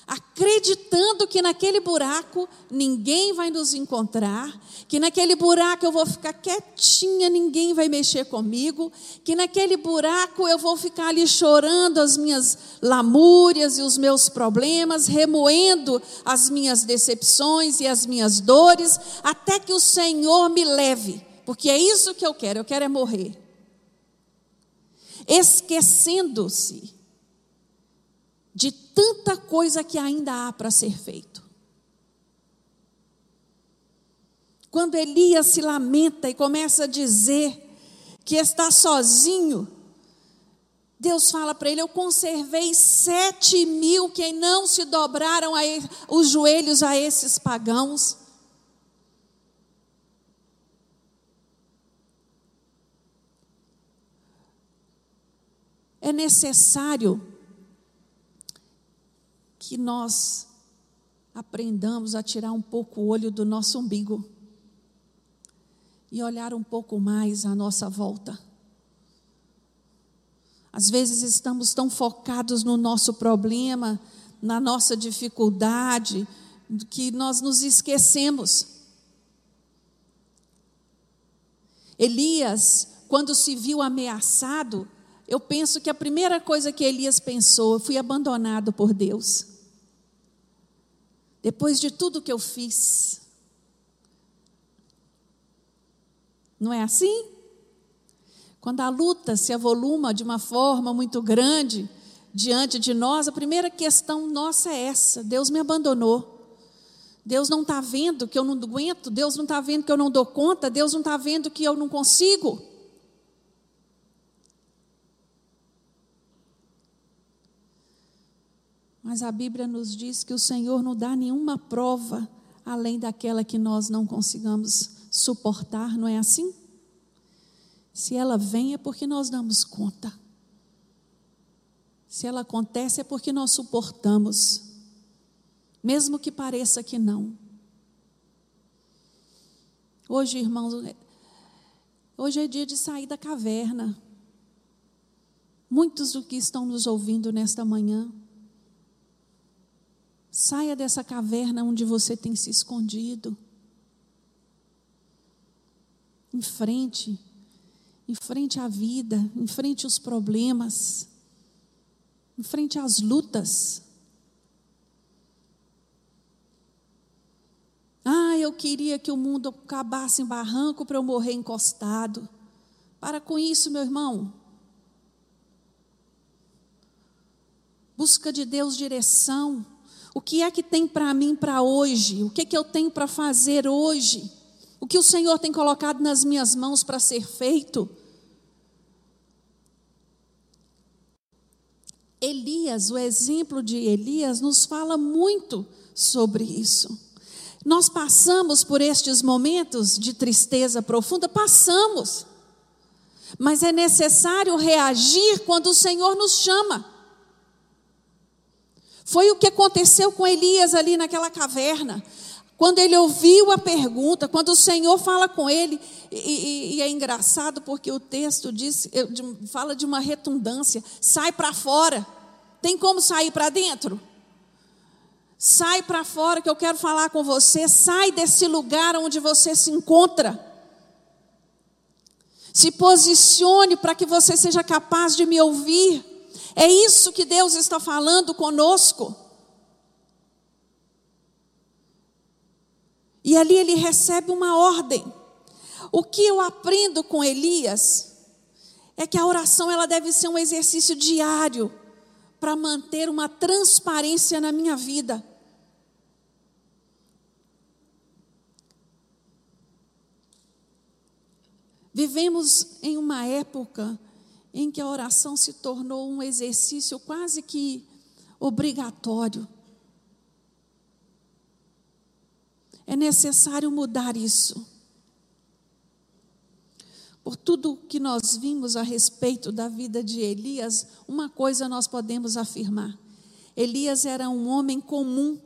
Acreditando que naquele buraco ninguém vai nos encontrar, que naquele buraco eu vou ficar quietinha, ninguém vai mexer comigo, que naquele buraco eu vou ficar ali chorando as minhas lamúrias e os meus problemas, remoendo as minhas decepções e as minhas dores, até que o Senhor me leve porque é isso que eu quero, eu quero é morrer. Esquecendo-se de tanta coisa que ainda há para ser feito. Quando Elias se lamenta e começa a dizer que está sozinho, Deus fala para ele: Eu conservei sete mil que não se dobraram os joelhos a esses pagãos. é necessário que nós aprendamos a tirar um pouco o olho do nosso umbigo e olhar um pouco mais à nossa volta. Às vezes estamos tão focados no nosso problema, na nossa dificuldade, que nós nos esquecemos. Elias, quando se viu ameaçado, eu penso que a primeira coisa que Elias pensou, fui abandonado por Deus. Depois de tudo que eu fiz. Não é assim? Quando a luta se avoluma de uma forma muito grande diante de nós, a primeira questão nossa é essa: Deus me abandonou. Deus não está vendo que eu não aguento, Deus não está vendo que eu não dou conta, Deus não está vendo que eu não consigo. Mas a Bíblia nos diz que o Senhor não dá nenhuma prova além daquela que nós não consigamos suportar, não é assim? Se ela vem é porque nós damos conta. Se ela acontece é porque nós suportamos, mesmo que pareça que não. Hoje, irmãos, hoje é dia de sair da caverna. Muitos do que estão nos ouvindo nesta manhã Saia dessa caverna onde você tem se escondido. Enfrente, enfrente a vida, enfrente os problemas, enfrente as lutas. Ah, eu queria que o mundo acabasse em barranco para eu morrer encostado. Para com isso, meu irmão. Busca de Deus direção. O que é que tem para mim para hoje? O que é que eu tenho para fazer hoje? O que o Senhor tem colocado nas minhas mãos para ser feito? Elias, o exemplo de Elias, nos fala muito sobre isso. Nós passamos por estes momentos de tristeza profunda, passamos. Mas é necessário reagir quando o Senhor nos chama. Foi o que aconteceu com Elias ali naquela caverna. Quando ele ouviu a pergunta, quando o Senhor fala com ele, e, e, e é engraçado porque o texto diz, fala de uma retundância: sai para fora. Tem como sair para dentro? Sai para fora que eu quero falar com você. Sai desse lugar onde você se encontra. Se posicione para que você seja capaz de me ouvir. É isso que Deus está falando conosco. E ali ele recebe uma ordem. O que eu aprendo com Elias é que a oração ela deve ser um exercício diário para manter uma transparência na minha vida. Vivemos em uma época em que a oração se tornou um exercício quase que obrigatório. É necessário mudar isso. Por tudo que nós vimos a respeito da vida de Elias, uma coisa nós podemos afirmar: Elias era um homem comum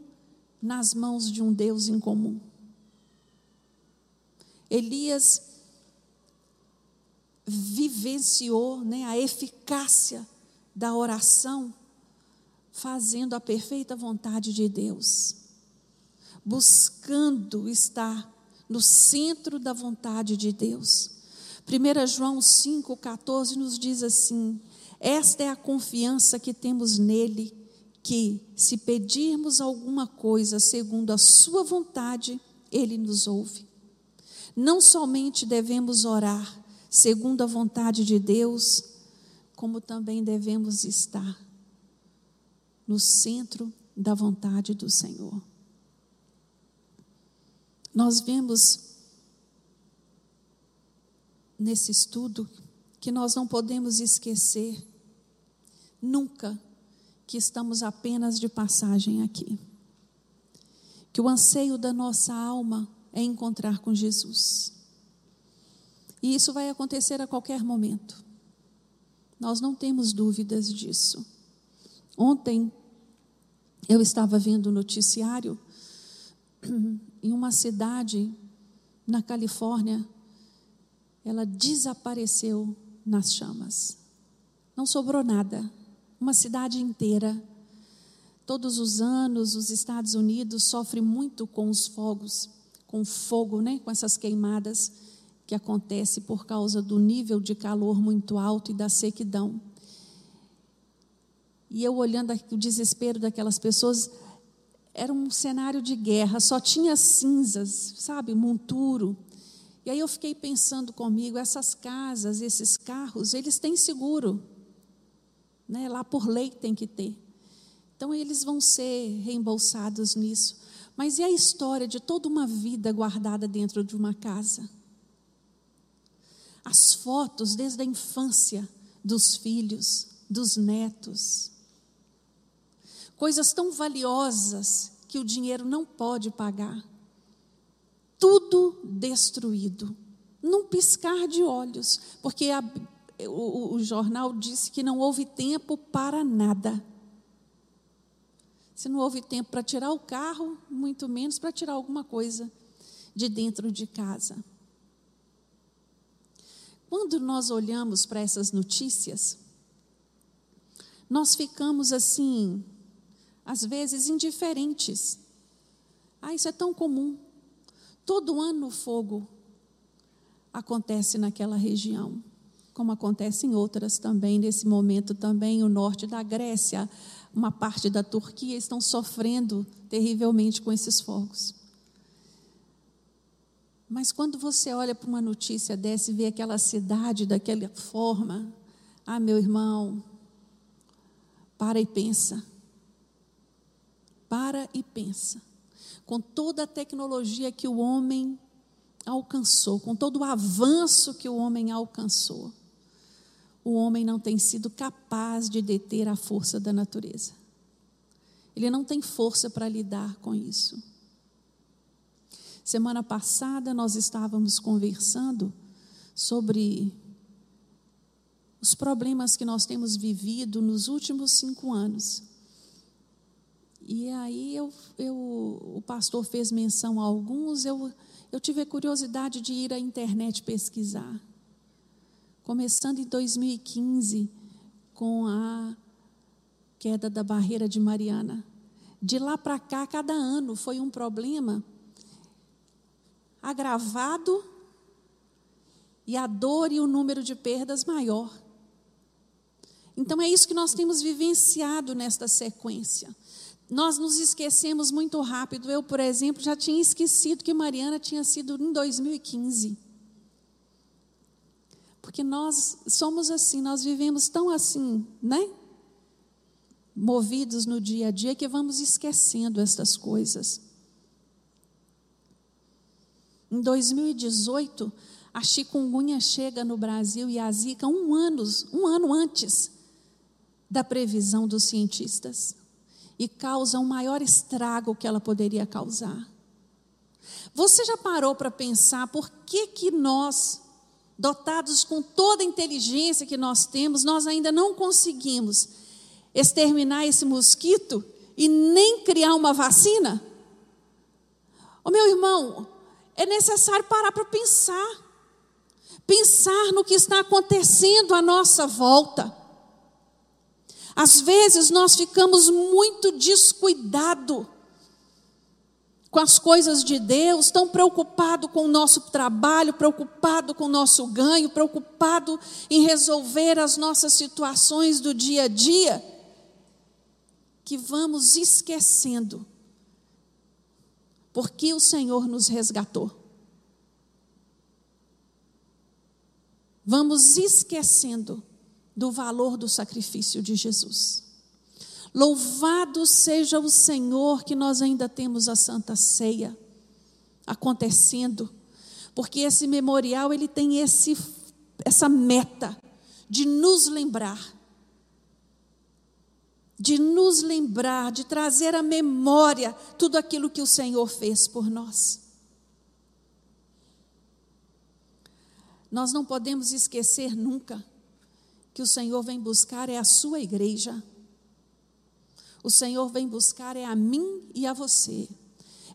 nas mãos de um Deus incomum. Elias vivenciou né, a eficácia da oração, fazendo a perfeita vontade de Deus, buscando estar no centro da vontade de Deus. 1 João 5,14 nos diz assim: Esta é a confiança que temos nele, que, se pedirmos alguma coisa segundo a Sua vontade, Ele nos ouve. Não somente devemos orar, segundo a vontade de Deus, como também devemos estar no centro da vontade do Senhor. Nós vemos nesse estudo que nós não podemos esquecer nunca que estamos apenas de passagem aqui. Que o anseio da nossa alma é encontrar com Jesus. E isso vai acontecer a qualquer momento. Nós não temos dúvidas disso. Ontem eu estava vendo o noticiário em uma cidade na Califórnia, ela desapareceu nas chamas. Não sobrou nada. Uma cidade inteira. Todos os anos os Estados Unidos sofrem muito com os fogos, com fogo, né, com essas queimadas que acontece por causa do nível de calor muito alto e da sequidão. E eu olhando o desespero daquelas pessoas, era um cenário de guerra, só tinha cinzas, sabe, monturo. E aí eu fiquei pensando comigo, essas casas, esses carros, eles têm seguro. Né? Lá por lei tem que ter. Então eles vão ser reembolsados nisso. Mas e a história de toda uma vida guardada dentro de uma casa? As fotos desde a infância dos filhos, dos netos. Coisas tão valiosas que o dinheiro não pode pagar. Tudo destruído, num piscar de olhos, porque a, o, o jornal disse que não houve tempo para nada. Se não houve tempo para tirar o carro, muito menos para tirar alguma coisa de dentro de casa. Quando nós olhamos para essas notícias, nós ficamos assim, às vezes indiferentes. Ah, isso é tão comum. Todo ano o fogo acontece naquela região, como acontece em outras também. Nesse momento também o norte da Grécia, uma parte da Turquia estão sofrendo terrivelmente com esses fogos. Mas quando você olha para uma notícia dessa e vê aquela cidade daquela forma, ah, meu irmão, para e pensa. Para e pensa. Com toda a tecnologia que o homem alcançou, com todo o avanço que o homem alcançou, o homem não tem sido capaz de deter a força da natureza. Ele não tem força para lidar com isso. Semana passada nós estávamos conversando sobre os problemas que nós temos vivido nos últimos cinco anos. E aí eu, eu, o pastor fez menção a alguns, eu, eu tive a curiosidade de ir à internet pesquisar. Começando em 2015, com a queda da barreira de Mariana. De lá para cá, cada ano foi um problema agravado e a dor e o número de perdas maior. Então é isso que nós temos vivenciado nesta sequência. Nós nos esquecemos muito rápido. Eu, por exemplo, já tinha esquecido que Mariana tinha sido em 2015. Porque nós somos assim, nós vivemos tão assim, né? Movidos no dia a dia que vamos esquecendo estas coisas. Em 2018, a chikungunya chega no Brasil e a zika um ano, um ano antes da previsão dos cientistas e causa um maior estrago que ela poderia causar. Você já parou para pensar por que que nós, dotados com toda a inteligência que nós temos, nós ainda não conseguimos exterminar esse mosquito e nem criar uma vacina? O meu irmão, é necessário parar para pensar. Pensar no que está acontecendo à nossa volta. Às vezes nós ficamos muito descuidados com as coisas de Deus, tão preocupado com o nosso trabalho, preocupado com o nosso ganho, preocupado em resolver as nossas situações do dia a dia, que vamos esquecendo porque o Senhor nos resgatou. Vamos esquecendo do valor do sacrifício de Jesus. Louvado seja o Senhor que nós ainda temos a Santa Ceia acontecendo, porque esse memorial ele tem esse essa meta de nos lembrar de nos lembrar, de trazer à memória tudo aquilo que o Senhor fez por nós. Nós não podemos esquecer nunca que o Senhor vem buscar é a sua igreja. O Senhor vem buscar é a mim e a você.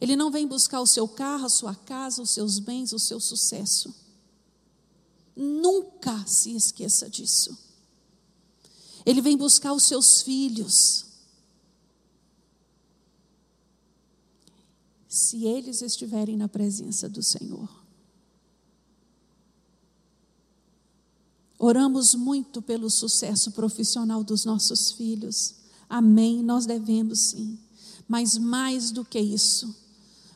Ele não vem buscar o seu carro, a sua casa, os seus bens, o seu sucesso. Nunca se esqueça disso. Ele vem buscar os seus filhos. Se eles estiverem na presença do Senhor. Oramos muito pelo sucesso profissional dos nossos filhos. Amém, nós devemos sim. Mas mais do que isso,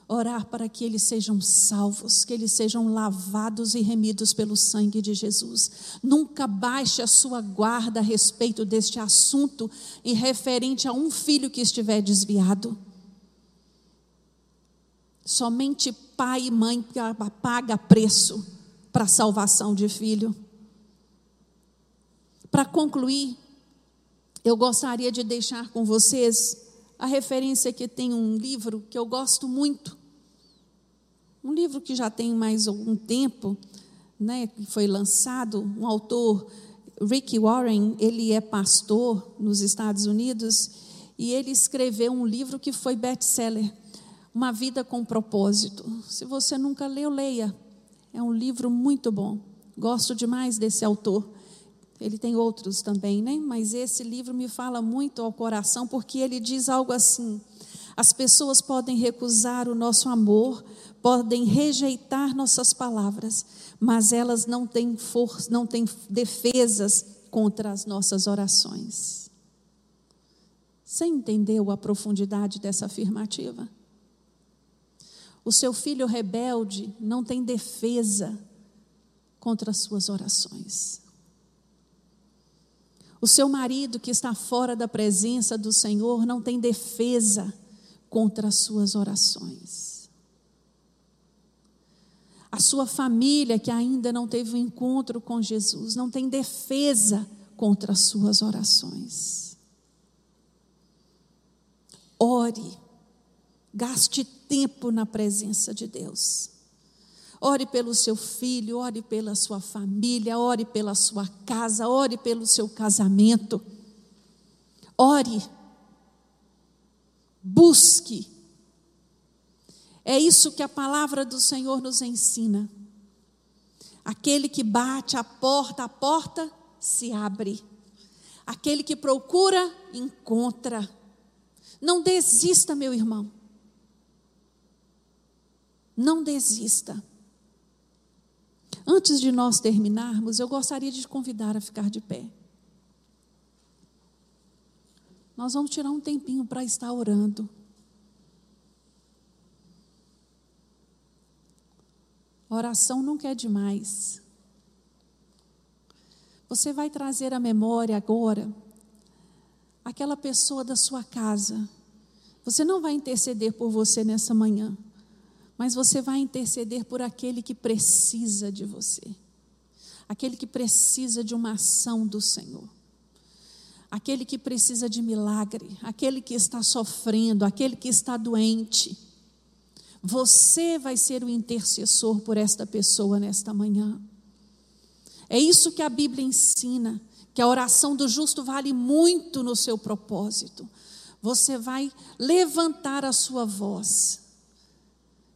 orar para que eles sejam salvos, que eles sejam lavados e remidos pelo sangue de Jesus. Nunca baixe a sua guarda a respeito deste assunto e referente a um filho que estiver desviado. Somente pai e mãe paga preço para a salvação de filho. Para concluir, eu gostaria de deixar com vocês a referência que tem um livro que eu gosto muito, um livro que já tem mais algum tempo, né, que foi lançado, um autor, Rick Warren, ele é pastor nos Estados Unidos e ele escreveu um livro que foi best-seller, Uma Vida com Propósito. Se você nunca leu, leia. É um livro muito bom. Gosto demais desse autor. Ele tem outros também, né? Mas esse livro me fala muito ao coração porque ele diz algo assim: as pessoas podem recusar o nosso amor, podem rejeitar nossas palavras, mas elas não têm força, não têm defesas contra as nossas orações. Você entendeu a profundidade dessa afirmativa? O seu filho rebelde não tem defesa contra as suas orações. O seu marido que está fora da presença do Senhor não tem defesa contra as suas orações a sua família que ainda não teve um encontro com Jesus, não tem defesa contra as suas orações. Ore, gaste tempo na presença de Deus. Ore pelo seu filho, ore pela sua família, ore pela sua casa, ore pelo seu casamento. Ore. Busque. É isso que a palavra do Senhor nos ensina. Aquele que bate a porta, a porta se abre. Aquele que procura, encontra. Não desista, meu irmão. Não desista. Antes de nós terminarmos, eu gostaria de te convidar a ficar de pé. Nós vamos tirar um tempinho para estar orando. Oração nunca é demais. Você vai trazer à memória agora aquela pessoa da sua casa. Você não vai interceder por você nessa manhã, mas você vai interceder por aquele que precisa de você, aquele que precisa de uma ação do Senhor, aquele que precisa de milagre, aquele que está sofrendo, aquele que está doente. Você vai ser o intercessor por esta pessoa nesta manhã. É isso que a Bíblia ensina, que a oração do justo vale muito no seu propósito. Você vai levantar a sua voz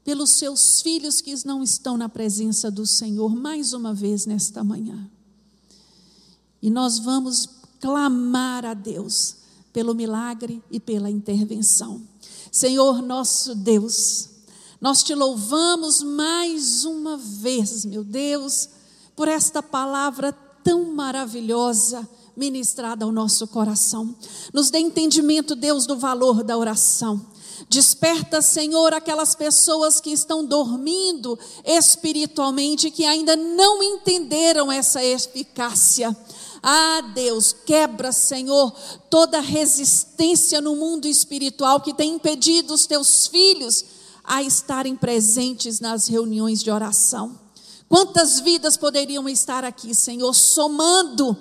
pelos seus filhos que não estão na presença do Senhor mais uma vez nesta manhã. E nós vamos clamar a Deus pelo milagre e pela intervenção. Senhor nosso Deus, nós te louvamos mais uma vez, meu Deus por esta palavra tão maravilhosa ministrada ao nosso coração. Nos dê entendimento, Deus, do valor da oração. Desperta, Senhor, aquelas pessoas que estão dormindo espiritualmente, que ainda não entenderam essa eficácia. Ah, Deus, quebra, Senhor, toda resistência no mundo espiritual que tem impedido os teus filhos a estarem presentes nas reuniões de oração. Quantas vidas poderiam estar aqui, Senhor, somando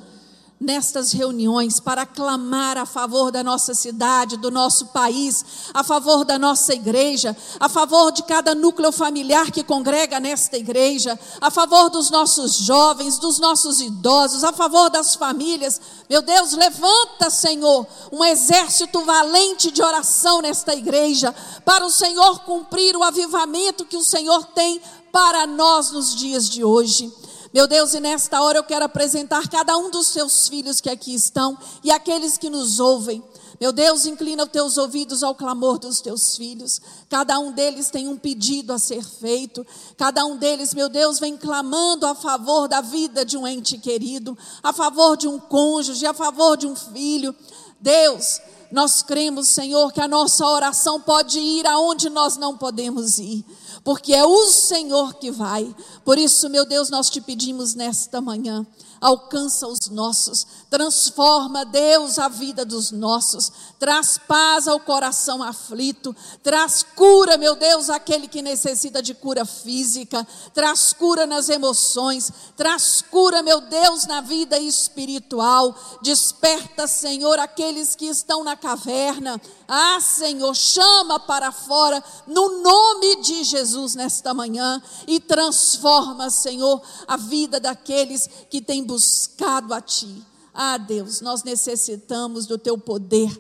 nestas reuniões para clamar a favor da nossa cidade, do nosso país, a favor da nossa igreja, a favor de cada núcleo familiar que congrega nesta igreja, a favor dos nossos jovens, dos nossos idosos, a favor das famílias. Meu Deus, levanta, Senhor, um exército valente de oração nesta igreja, para o Senhor cumprir o avivamento que o Senhor tem para nós nos dias de hoje. Meu Deus, e nesta hora eu quero apresentar cada um dos seus filhos que aqui estão e aqueles que nos ouvem. Meu Deus, inclina os teus ouvidos ao clamor dos teus filhos. Cada um deles tem um pedido a ser feito. Cada um deles, meu Deus, vem clamando a favor da vida de um ente querido, a favor de um cônjuge, a favor de um filho. Deus, nós cremos, Senhor, que a nossa oração pode ir aonde nós não podemos ir porque é o Senhor que vai. Por isso, meu Deus, nós te pedimos nesta manhã alcança os nossos, transforma, Deus, a vida dos nossos, traz paz ao coração aflito, traz cura, meu Deus, aquele que necessita de cura física, traz cura nas emoções, traz cura, meu Deus, na vida espiritual, desperta, Senhor, aqueles que estão na caverna, ah, Senhor, chama para fora, no nome de Jesus, nesta manhã, e transforma, Senhor, a vida daqueles que têm buscado a Ti. Ah, Deus, nós necessitamos do Teu poder.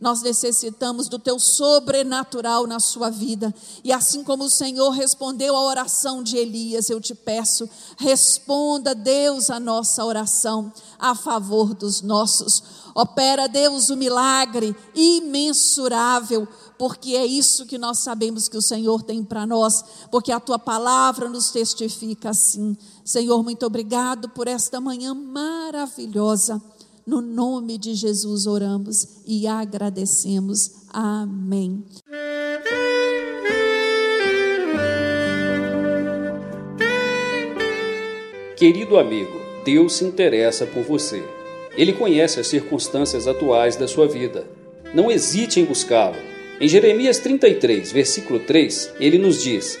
Nós necessitamos do teu sobrenatural na sua vida. E assim como o Senhor respondeu à oração de Elias, eu te peço, responda, Deus, a nossa oração a favor dos nossos. Opera, Deus, o milagre imensurável porque é isso que nós sabemos que o Senhor tem para nós, porque a tua palavra nos testifica assim. Senhor, muito obrigado por esta manhã maravilhosa. No nome de Jesus oramos e agradecemos. Amém. Querido amigo, Deus se interessa por você. Ele conhece as circunstâncias atuais da sua vida. Não hesite em buscá-lo. Em Jeremias 33, versículo 3, ele nos diz: